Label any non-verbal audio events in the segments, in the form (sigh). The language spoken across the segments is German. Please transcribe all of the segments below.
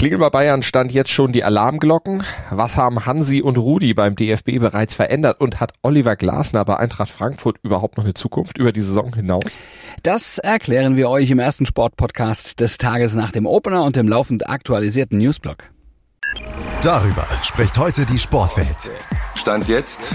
Klingel bei Bayern stand jetzt schon die Alarmglocken. Was haben Hansi und Rudi beim DFB bereits verändert und hat Oliver Glasner bei Eintracht Frankfurt überhaupt noch eine Zukunft über die Saison hinaus? Das erklären wir euch im ersten Sportpodcast des Tages nach dem Opener und dem laufend aktualisierten Newsblog. Darüber spricht heute die Sportwelt. Stand jetzt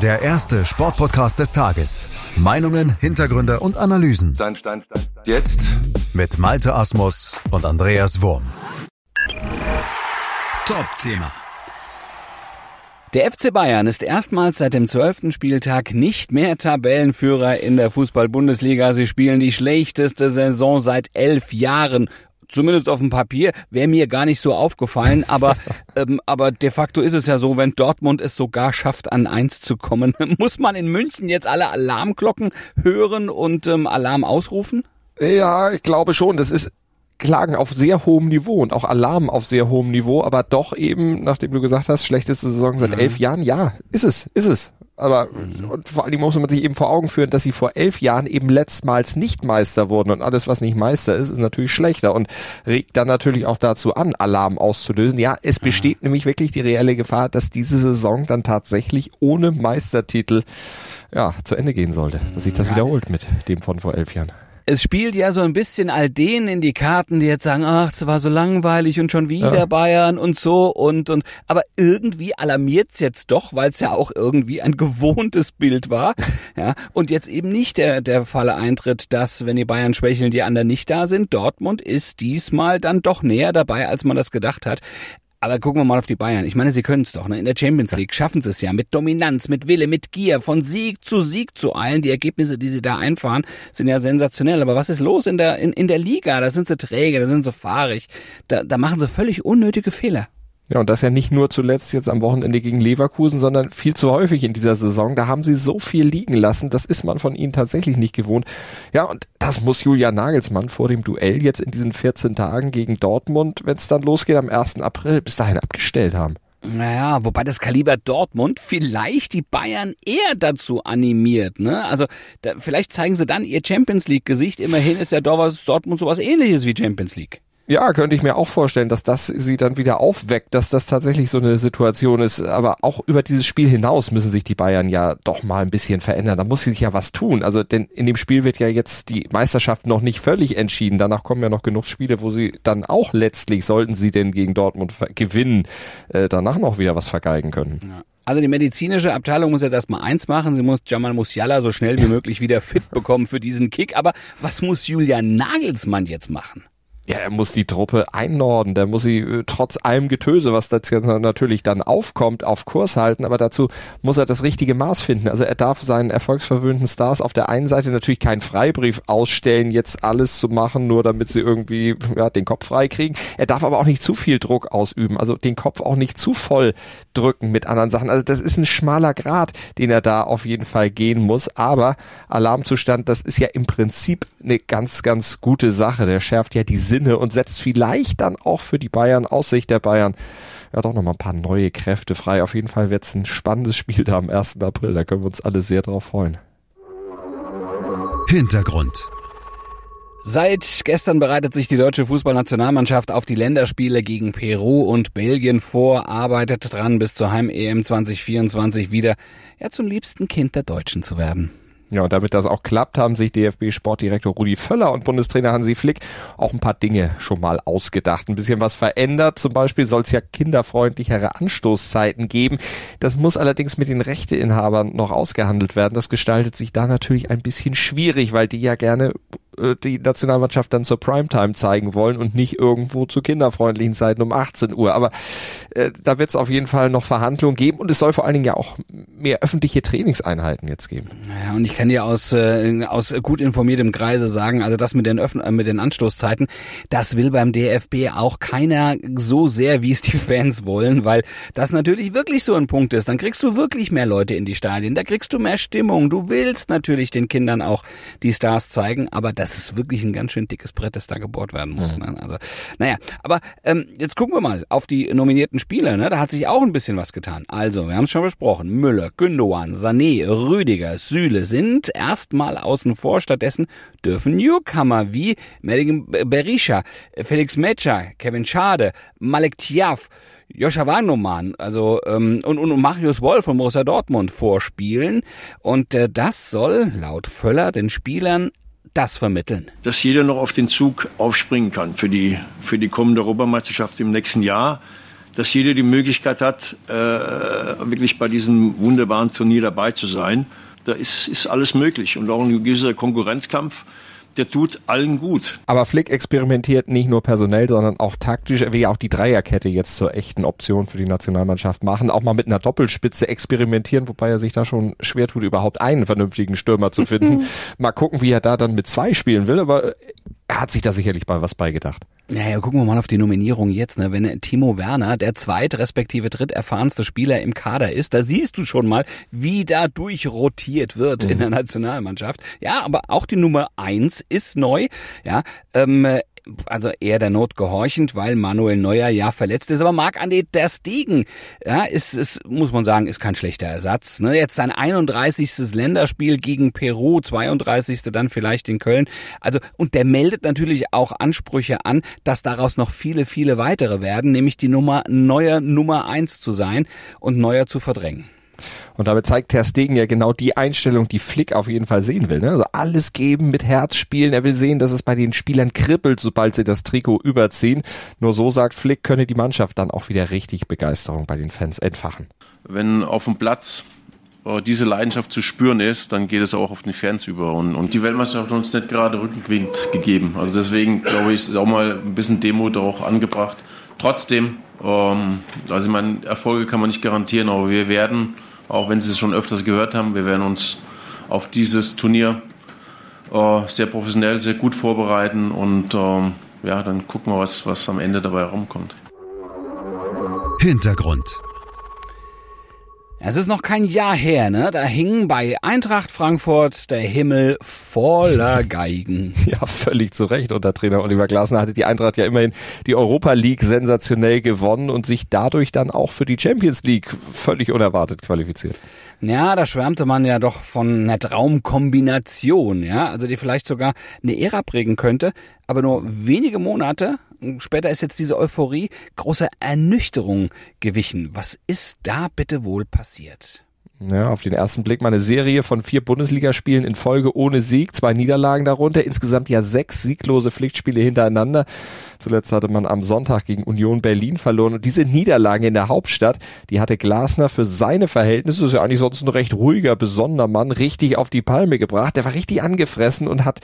Der erste Sportpodcast des Tages. Meinungen, Hintergründe und Analysen Stand, Stand, Stand, Stand. Jetzt mit Malte Asmus und Andreas Wurm. Top-Thema. Der FC Bayern ist erstmals seit dem zwölften Spieltag nicht mehr Tabellenführer in der Fußball-Bundesliga. Sie spielen die schlechteste Saison seit elf Jahren. Zumindest auf dem Papier wäre mir gar nicht so aufgefallen, aber (laughs) ähm, aber de facto ist es ja so, wenn Dortmund es sogar schafft, an eins zu kommen, (laughs) muss man in München jetzt alle Alarmglocken hören und ähm, Alarm ausrufen? Ja, ich glaube schon. Das ist Klagen auf sehr hohem Niveau und auch Alarm auf sehr hohem Niveau, aber doch eben, nachdem du gesagt hast, schlechteste Saison seit elf Jahren, ja, ist es, ist es. Aber und vor allem muss man sich eben vor Augen führen, dass sie vor elf Jahren eben letztmals nicht Meister wurden und alles, was nicht Meister ist, ist natürlich schlechter und regt dann natürlich auch dazu an, Alarm auszulösen. Ja, es besteht nämlich wirklich die reelle Gefahr, dass diese Saison dann tatsächlich ohne Meistertitel ja zu Ende gehen sollte, dass sich das wiederholt mit dem von vor elf Jahren. Es spielt ja so ein bisschen all denen in die Karten, die jetzt sagen, ach, es war so langweilig und schon wieder Ja. Bayern und so und und aber irgendwie alarmiert's jetzt doch, weil es ja auch irgendwie ein gewohntes Bild war, (laughs) ja, und jetzt eben nicht der der Fall eintritt, dass wenn die Bayern schwächeln, die anderen nicht da sind. Dortmund ist diesmal dann doch näher dabei, als man das gedacht hat. Aber gucken wir mal auf die Bayern. Ich meine, sie können es doch. Ne? In der Champions League schaffen sie es ja mit Dominanz, mit Wille, mit Gier, von Sieg zu Sieg zu eilen. Die Ergebnisse, die sie da einfahren, sind ja sensationell. Aber was ist los in der, in, in der Liga? Da sind sie träge, da sind sie fahrig. Da, da machen sie völlig unnötige Fehler. Ja, und das ja nicht nur zuletzt jetzt am Wochenende gegen Leverkusen, sondern viel zu häufig in dieser Saison. Da haben sie so viel liegen lassen. Das ist man von ihnen tatsächlich nicht gewohnt. Ja, und das muss Julian Nagelsmann vor dem Duell jetzt in diesen 14 Tagen gegen Dortmund, wenn es dann losgeht am 1. April, bis dahin abgestellt haben. Naja, wobei das Kaliber Dortmund vielleicht die Bayern eher dazu animiert, ne? Also da, vielleicht zeigen sie dann ihr Champions League Gesicht. Immerhin ist ja Dortmund sowas ähnliches wie Champions League. Ja, könnte ich mir auch vorstellen, dass das sie dann wieder aufweckt, dass das tatsächlich so eine Situation ist. Aber auch über dieses Spiel hinaus müssen sich die Bayern ja doch mal ein bisschen verändern. Da muss sich ja was tun. Also denn in dem Spiel wird ja jetzt die Meisterschaft noch nicht völlig entschieden. Danach kommen ja noch genug Spiele, wo sie dann auch letztlich, sollten sie denn gegen Dortmund gewinnen, äh, danach noch wieder was vergeigen können. Also die medizinische Abteilung muss jetzt erstmal eins machen. Sie muss Jamal Musiala so schnell wie möglich wieder fit bekommen für diesen Kick. Aber was muss Julian Nagelsmann jetzt machen? Ja, er muss die Truppe einnorden, der muss sie äh, trotz allem Getöse, was da jetzt natürlich dann aufkommt, auf Kurs halten, aber dazu muss er das richtige Maß finden. Also er darf seinen erfolgsverwöhnten Stars auf der einen Seite natürlich keinen Freibrief ausstellen, jetzt alles zu machen, nur damit sie irgendwie ja, den Kopf frei kriegen. Er darf aber auch nicht zu viel Druck ausüben, also den Kopf auch nicht zu voll drücken mit anderen Sachen. Also das ist ein schmaler Grad, den er da auf jeden Fall gehen muss, aber Alarmzustand, das ist ja im Prinzip eine ganz, ganz gute Sache. Der schärft ja die Sinne und setzt vielleicht dann auch für die Bayern, aus Sicht der Bayern, ja doch nochmal ein paar neue Kräfte frei. Auf jeden Fall wird's ein spannendes Spiel da am 1. April. Da können wir uns alle sehr drauf freuen. Hintergrund. Seit gestern bereitet sich die deutsche Fußballnationalmannschaft auf die Länderspiele gegen Peru und Belgien vor, arbeitet dran, bis zur Heim-EM 2024 wieder ja, zum liebsten Kind der Deutschen zu werden. Ja, und damit das auch klappt, haben sich DFB-Sportdirektor Rudi Völler und Bundestrainer Hansi Flick auch ein paar Dinge schon mal ausgedacht. Ein bisschen was verändert. Zum Beispiel soll es ja kinderfreundlichere Anstoßzeiten geben. Das muss allerdings mit den Rechteinhabern noch ausgehandelt werden. Das gestaltet sich da natürlich ein bisschen schwierig, weil die ja gerne äh, die Nationalmannschaft dann zur Primetime zeigen wollen und nicht irgendwo zu kinderfreundlichen Zeiten um 18 Uhr. Aber äh, da wird es auf jeden Fall noch Verhandlungen geben und es soll vor allen Dingen ja auch mehr öffentliche Trainingseinheiten jetzt geben. Naja, und ich kann dir aus, äh, aus gut informiertem Kreise sagen, also das mit den, Öffn äh, mit den Anstoßzeiten, das will beim DFB auch keiner so sehr, wie es die Fans wollen, weil das natürlich wirklich so ein Punkt ist. Dann kriegst du wirklich mehr Leute in die Stadien, da kriegst du mehr Stimmung. Du willst natürlich den Kindern auch die Stars zeigen, aber das ist wirklich ein ganz schön dickes Brett, das da gebohrt werden muss. Ne? Also, naja, aber ähm, jetzt gucken wir mal auf die nominierten Spieler. Ne? Da hat sich auch ein bisschen was getan. Also, wir haben es schon besprochen. Müller, Gündogan, Sané, Rüdiger, Süle sind erstmal außen vor. Stattdessen dürfen Newcomer wie Madigan Berisha, Felix Metscher, Kevin Schade, Malek Tiaf, Joscha Wagnumann, also ähm, und, und Marius Wolf von Borussia Dortmund vorspielen. Und äh, das soll laut Völler den Spielern das vermitteln. Dass jeder noch auf den Zug aufspringen kann für die, für die kommende Europameisterschaft im nächsten Jahr. Dass jeder die Möglichkeit hat, äh, wirklich bei diesem wunderbaren Turnier dabei zu sein. Da ist, ist alles möglich. Und auch ein gewisser Konkurrenzkampf der tut allen gut. Aber Flick experimentiert nicht nur personell, sondern auch taktisch. Er will ja auch die Dreierkette jetzt zur echten Option für die Nationalmannschaft machen. Auch mal mit einer Doppelspitze experimentieren, wobei er sich da schon schwer tut, überhaupt einen vernünftigen Stürmer zu finden. (laughs) mal gucken, wie er da dann mit zwei spielen will, aber er hat sich da sicherlich bei was beigedacht. Naja, gucken wir mal auf die Nominierung jetzt. Ne? Wenn Timo Werner der zweit respektive dritterfahrenste Spieler im Kader ist, da siehst du schon mal, wie da durchrotiert wird mhm. in der Nationalmannschaft. Ja, aber auch die Nummer eins ist neu. Ja, ähm, also eher der Not gehorchend, weil Manuel Neuer ja verletzt ist. Aber Marc-André der Stegen, ja, ist, ist, muss man sagen, ist kein schlechter Ersatz. Ne? Jetzt sein 31. Länderspiel gegen Peru, 32. dann vielleicht in Köln. Also, und der meldet natürlich auch Ansprüche an, dass daraus noch viele, viele weitere werden, nämlich die Nummer Neuer Nummer eins zu sein und Neuer zu verdrängen. Und damit zeigt Ter Stegen ja genau die Einstellung, die Flick auf jeden Fall sehen will. Ne? Also alles geben, mit Herz spielen. Er will sehen, dass es bei den Spielern kribbelt, sobald sie das Trikot überziehen. Nur so sagt Flick, könne die Mannschaft dann auch wieder richtig Begeisterung bei den Fans entfachen. Wenn auf dem Platz äh, diese Leidenschaft zu spüren ist, dann geht es auch auf den Fans über. Und, und die Weltmeisterschaft hat uns nicht gerade Rückenwind gegeben. Also deswegen glaube ich, ist auch mal ein bisschen Demut auch angebracht. Trotzdem, ähm, also ich meine, Erfolge kann man nicht garantieren, aber wir werden auch wenn Sie es schon öfters gehört haben. Wir werden uns auf dieses Turnier äh, sehr professionell, sehr gut vorbereiten und ähm, ja, dann gucken wir, was, was am Ende dabei rumkommt. Hintergrund. Es ist noch kein Jahr her, ne? Da hing bei Eintracht Frankfurt der Himmel voller (laughs) Geigen. ja, völlig zu Recht. Unter Trainer Oliver Glasner hatte die Eintracht ja immerhin die Europa League sensationell gewonnen und sich dadurch dann auch für die Champions League völlig unerwartet qualifiziert. Ja, da schwärmte man ja doch von einer Traumkombination, ja, also die vielleicht sogar eine Ära prägen könnte. Aber nur wenige Monate später ist jetzt diese Euphorie großer Ernüchterung gewichen. Was ist da bitte wohl passiert? Ja, auf den ersten Blick mal eine Serie von vier Bundesligaspielen in Folge ohne Sieg, zwei Niederlagen darunter, insgesamt ja sechs sieglose Pflichtspiele hintereinander. Zuletzt hatte man am Sonntag gegen Union Berlin verloren und diese Niederlage in der Hauptstadt, die hatte Glasner für seine Verhältnisse, ist ja eigentlich sonst ein recht ruhiger, besonderer Mann, richtig auf die Palme gebracht. Der war richtig angefressen und hat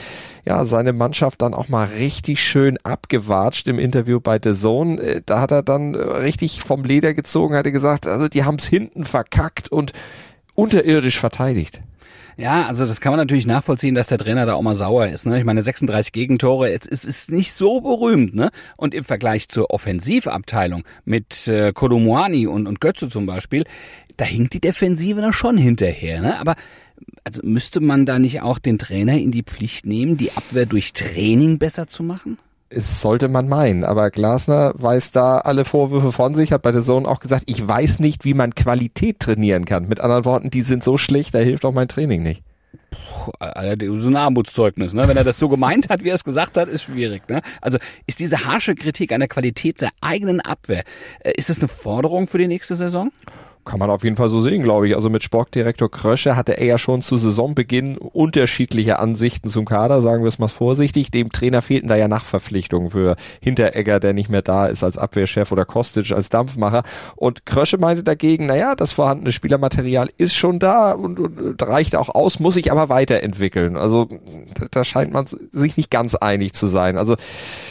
ja seine Mannschaft dann auch mal richtig schön abgewatscht im Interview bei The Zone. Äh, da hat er dann äh, richtig vom Leder gezogen, hatte gesagt, also die haben's hinten verkackt und unterirdisch verteidigt. Ja, also das kann man natürlich nachvollziehen, dass der Trainer da auch mal sauer ist. Ne? Ich meine, 36 Gegentore, jetzt ist es nicht so berühmt. Ne? Und im Vergleich zur Offensivabteilung mit äh, Kolumuani und, und Götze zum Beispiel, da hinkt die Defensive noch schon hinterher. Ne? Aber also müsste man da nicht auch den Trainer in die Pflicht nehmen, die Abwehr durch Training besser zu machen? Es sollte man meinen, aber Glasner weiß da alle Vorwürfe von sich, hat bei der Zone auch gesagt, ich weiß nicht, wie man Qualität trainieren kann. Mit anderen Worten, die sind so schlecht, da hilft auch mein Training nicht. Puh, Alter, ist ein Armutszeugnis, ne? Wenn er das so gemeint hat, wie er es gesagt hat, ist schwierig, ne? Also ist diese harsche Kritik an der Qualität der eigenen Abwehr, äh, ist das eine Forderung für die nächste Saison? Kann man auf jeden Fall so sehen, glaube ich. Also mit Sportdirektor Krösche hatte er ja schon zu Saisonbeginn unterschiedliche Ansichten zum Kader, sagen wir es mal vorsichtig. Dem Trainer fehlten da ja Nachverpflichtungen für Hinteregger, der nicht mehr da ist als Abwehrchef oder Kostic als Dampfmacher. Und Krösche meinte dagegen, naja, das vorhandene Spielermaterial ist schon da und, und reicht auch aus, muss sich aber weiterentwickeln. Also da scheint man sich nicht ganz einig zu sein. Also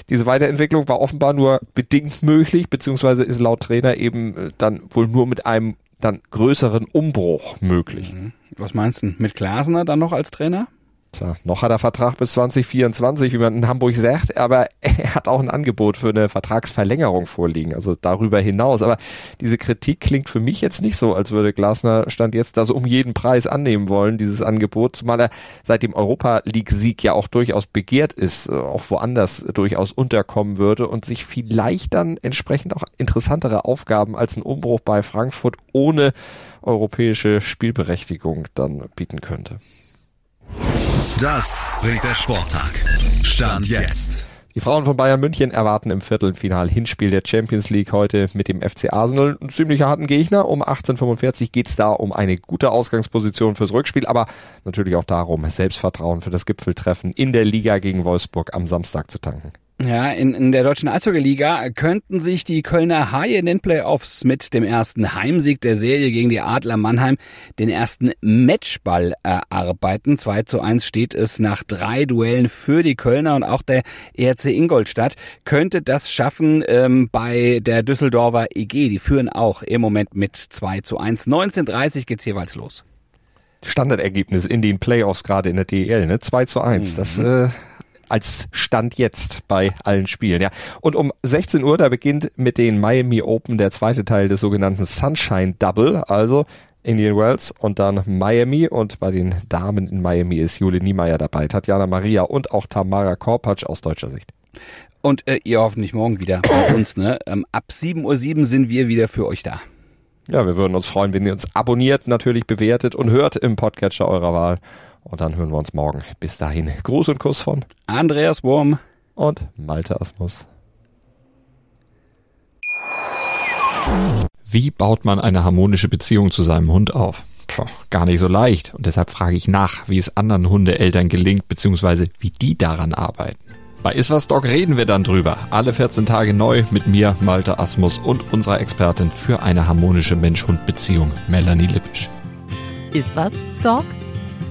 diese Weiterentwicklung war offenbar nur bedingt möglich, beziehungsweise ist laut Trainer eben dann wohl nur mit einem dann größeren Umbruch möglich. Mhm. Was meinst du? Mit Glasner dann noch als Trainer? Tja, noch hat er Vertrag bis 2024, wie man in Hamburg sagt, aber (laughs) er hat auch ein Angebot für eine Vertragsverlängerung vorliegen, also darüber hinaus. Aber diese Kritik klingt für mich jetzt nicht so, als würde Glasner Stand jetzt das um jeden Preis annehmen wollen, dieses Angebot, zumal er seit dem Europa League-Sieg ja auch durchaus begehrt ist, äh, auch woanders durchaus unterkommen würde und sich vielleicht dann entsprechend auch interessantere Aufgaben als ein Umbruch bei Frankfurt ohne europäische Spielberechtigung dann bieten könnte. Das bringt der Sporttag. Stand jetzt. Die Frauen von Bayern München erwarten im Viertelfinal-Hinspiel der Champions League heute mit dem FC Arsenal einen ziemlich harten Gegner. Um 18.45 geht's da um eine gute Ausgangsposition fürs Rückspiel, aber natürlich auch darum, Selbstvertrauen für das Gipfeltreffen in der Liga gegen Wolfsburg am Samstag zu tanken. Ja, in, in der deutschen Eishockey-Liga könnten sich die Kölner Haie in den Playoffs mit dem ersten Heimsieg der Serie gegen die Adler Mannheim den ersten Matchball erarbeiten. 2 zu 1 steht es nach drei Duellen für die Kölner und auch der ERC Ingolstadt könnte das schaffen ähm, bei der Düsseldorfer EG. Die führen auch im Moment mit 2 zu 1. 19.30 geht's jeweils los. Standardergebnis in den Playoffs gerade in der DEL, ne? 2 zu 1. Mhm. Das äh, als Stand jetzt bei allen Spielen. Ja. Und um 16 Uhr, da beginnt mit den Miami Open der zweite Teil des sogenannten Sunshine Double, also Indian Wells und dann Miami und bei den Damen in Miami ist Jule Niemeyer dabei, Tatjana Maria und auch Tamara Korpatsch aus deutscher Sicht. Und äh, ihr hoffentlich morgen wieder bei (coughs) uns. Ne? Ähm, ab 7.07 Uhr sind wir wieder für euch da. Ja, wir würden uns freuen, wenn ihr uns abonniert, natürlich bewertet und hört im Podcatcher eurer Wahl. Und dann hören wir uns morgen. Bis dahin, Gruß und Kuss von Andreas Wurm und Malte Asmus. Wie baut man eine harmonische Beziehung zu seinem Hund auf? Puh, gar nicht so leicht. Und deshalb frage ich nach, wie es anderen Hundeeltern gelingt, beziehungsweise wie die daran arbeiten. Bei Iswas Dog reden wir dann drüber. Alle 14 Tage neu mit mir, Malte Asmus und unserer Expertin für eine harmonische Mensch-Hund-Beziehung, Melanie Lippisch. Iswas Dog?